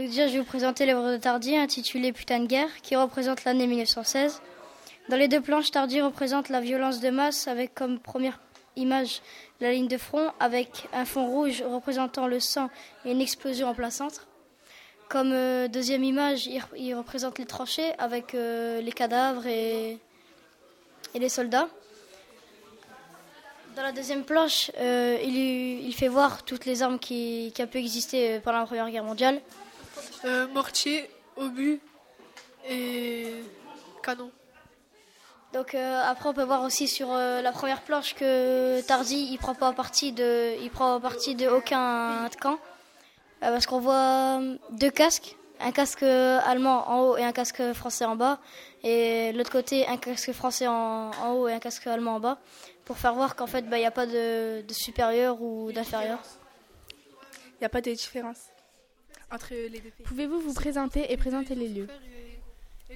Donc déjà, je vais vous présenter l'œuvre de Tardy intitulée Putain de guerre, qui représente l'année 1916. Dans les deux planches, Tardy représente la violence de masse avec comme première image la ligne de front avec un fond rouge représentant le sang et une explosion en plein centre. Comme euh, deuxième image, il, représente les tranchées avec euh, les cadavres et, les soldats. Dans la deuxième planche, euh, il, fait voir toutes les armes qui, qui ont pu exister pendant la Première Guerre mondiale. Mortier, obus et canon. Donc après on peut voir aussi sur la première planche que Tarzi il prend pas partie de il prend partie de aucun camp. Euh, parce qu'on voit euh, deux casques, un casque allemand en haut et un casque français en bas, et l'autre côté un casque français en, haut et un casque allemand en bas, pour faire voir qu'en fait bah, il n'y a pas de, supérieur ou d'inférieur. Il n'y a pas de différence entre les deux pays. Pouvez-vous vous présenter et présenter les lieux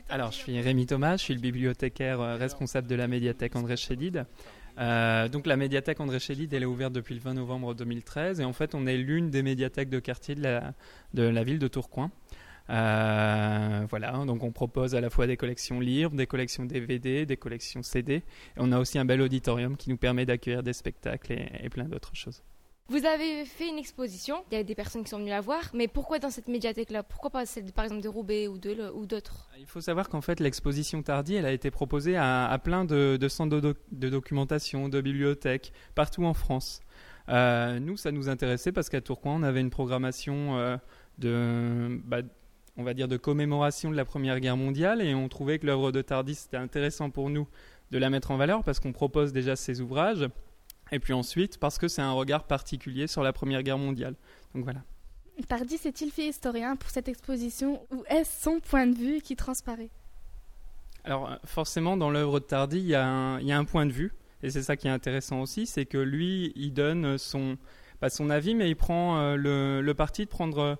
alors, je suis Rémi Thomas, je suis le bibliothécaire euh, responsable de la médiathèque André Chédid. Euh, donc la médiathèque André Chédid, elle est ouverte depuis le 20 novembre 2013 et en fait on est l'une des médiathèques de quartier de la, de la ville de Tourcoing. Euh, voilà, donc on propose à la fois des collections livres, des collections DVD, des collections CD. Et on a aussi un bel auditorium qui nous permet d'accueillir des spectacles et plein d'autres choses. Vous avez fait une exposition, il y a des personnes qui sont venues la voir, mais pourquoi dans cette médiathèque-là? Pourquoi pas celle par exemple de Roubaix ou d'autres? Il faut savoir qu'en fait l'exposition Tardy, elle a été proposée à, plein de, centres de, documentation, de bibliothèques, partout en France. Euh, nous, ça nous intéressait parce qu'à Tourcoing, on avait une programmation euh, de, bah, on va dire, de commémoration de la Première Guerre mondiale et on trouvait que l'œuvre de Tardy, c'était intéressant pour nous de la mettre en valeur parce qu'on propose déjà ces ouvrages et puis ensuite, parce que c'est un regard particulier sur la Première Guerre mondiale. Donc voilà. Tardy s'est-il fait historien pour cette exposition ou est-ce son point de vue qui transparaît? Alors forcément, dans l'œuvre de Tardy, il y, a un, point de vue. Et c'est ça qui est intéressant aussi, c'est que lui, il donne son, pas son avis, mais il prend euh, le, parti de prendre euh,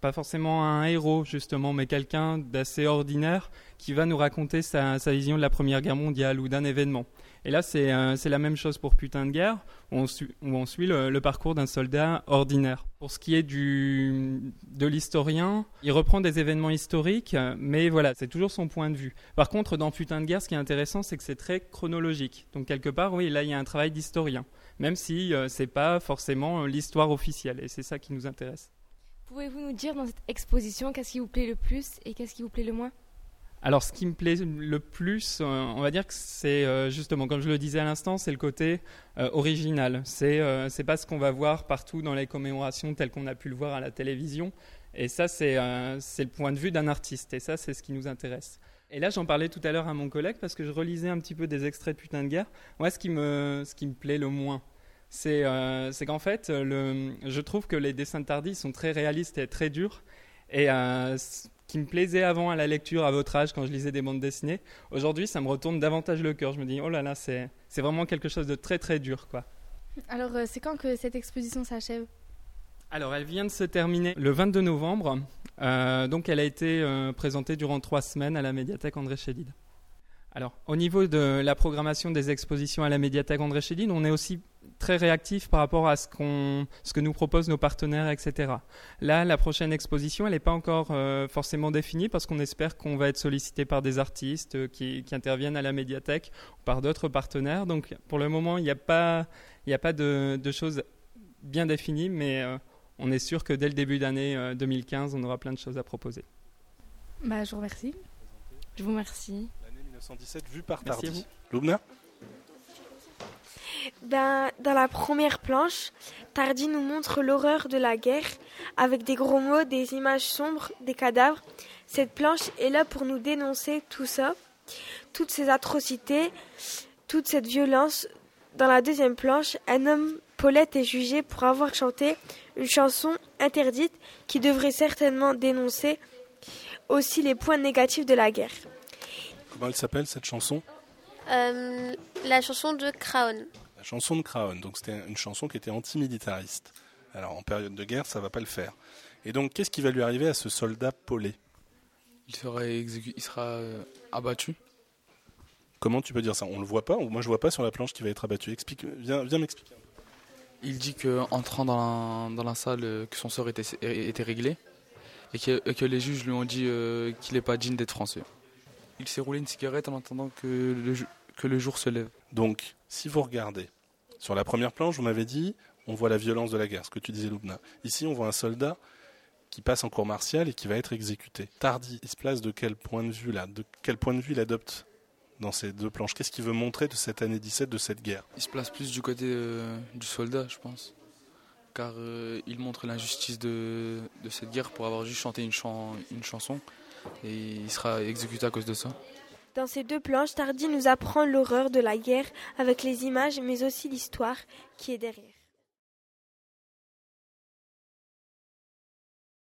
pas forcément un héros justement, mais quelqu'un d'assez ordinaire qui va nous raconter sa, vision de la Première Guerre mondiale ou d'un événement. Et là, euh, c'est la même chose pour Putain de guerre, où on, suit, le, parcours d'un soldat ordinaire. Pour ce qui est de l'historien, il reprend des événements historiques, mais voilà, c'est toujours son point de vue. Par contre, dans Putain de guerre, ce qui est intéressant, c'est que c'est très chronologique. Donc quelque part, oui, là, il y a un travail d'historien, même si euh, c'est pas forcément euh, l'histoire officielle, et c'est ça qui nous intéresse. Pouvez-vous nous dire dans cette exposition qu'est-ce qui vous plaît le plus et qu'est-ce qui vous plaît le moins? Alors, ce qui me plaît le plus, euh, on va dire que c'est euh, justement, comme je le disais à l'instant, c'est le côté euh, original. C'est c'est pas ce qu'on va voir partout dans les commémorations tel qu'on a pu le voir à la télévision. Et ça, c'est c'est le point de vue d'un artiste. Et ça, c'est ce qui nous intéresse. Et là, j'en parlais tout à l'heure à mon collègue parce que je relisais un petit peu des extraits de Putain de guerre. Moi, ce qui me, ce qui me plaît le moins, c'est c'est qu'en fait, le, je trouve que les dessins de Tardy sont très réalistes et très durs. Et qui me plaisait avant à la lecture à votre âge quand je lisais des bandes dessinées, aujourd'hui ça me retourne davantage le cœur. Je me dis oh là là, c'est vraiment quelque chose de très très dur quoi. Alors euh, c'est quand que cette exposition s'achève? Alors, elle vient de se terminer le 22 novembre. Euh, donc, elle a été euh, présentée durant trois semaines à la médiathèque André Chédid. Alors, au niveau de la programmation des expositions à la médiathèque André Chédid, on est aussi très réactif par rapport à ce, que nous proposent nos partenaires, etc. Là, la prochaine exposition, elle n'est pas encore euh, forcément définie parce qu'on espère qu'on va être sollicité par des artistes euh, qui, interviennent à la médiathèque ou par d'autres partenaires. Donc, pour le moment, il n'y a pas, il a pas de, choses bien définies, mais euh, on est sûr que dès le début d'année 2015, on aura plein de choses à proposer. Bah, je vous remercie. Je vous remercie. 1917 vu par Tardy. Loubna ben, Dans la première planche, Tardy nous montre l'horreur de la guerre avec des gros mots, des images sombres, des cadavres. Cette planche est là pour nous dénoncer tout ça, toutes ces atrocités, toute cette violence. Dans la deuxième planche, un homme, Paulette, est jugé pour avoir chanté une chanson interdite qui devrait certainement dénoncer aussi les points négatifs de la guerre. Comment elle s'appelle cette chanson euh, La chanson de Crown. La chanson de Crown, donc c'était une chanson qui était antimilitariste. Alors en période de guerre, ça va pas le faire. Et donc qu'est-ce qui va lui arriver à ce soldat Paulet Il sera, il sera euh, abattu? Comment tu peux dire ça? On le voit pas? Moi je vois pas sur la planche qui va être abattu. Explique, viens, viens m'expliquer. Il dit qu'entrant dans la, dans la salle, que son sort était, était réglé et que, les juges lui ont dit euh, qu'il n'est pas digne d'être français. Il s'est roulé une cigarette en attendant que le, que le jour se lève. Donc, si vous regardez, sur la première planche, vous m'avez dit, on voit la violence de la guerre, ce que tu disais, Loubna. Ici, on voit un soldat qui passe en cour martiale et qui va être exécuté. Tardy, il se place de quel point de vue là? De quel point de vue il adopte dans ces deux planches? Qu'est-ce qu'il veut montrer de cette année 17, de cette guerre? Il se place plus du côté euh, du soldat, je pense. Car euh, il montre l'injustice de, cette guerre pour avoir juste chanté une, une chanson et il sera exécuté à cause de ça. Dans ces deux planches, Tardy nous apprend l'horreur de la guerre avec les images mais aussi l'histoire qui est derrière.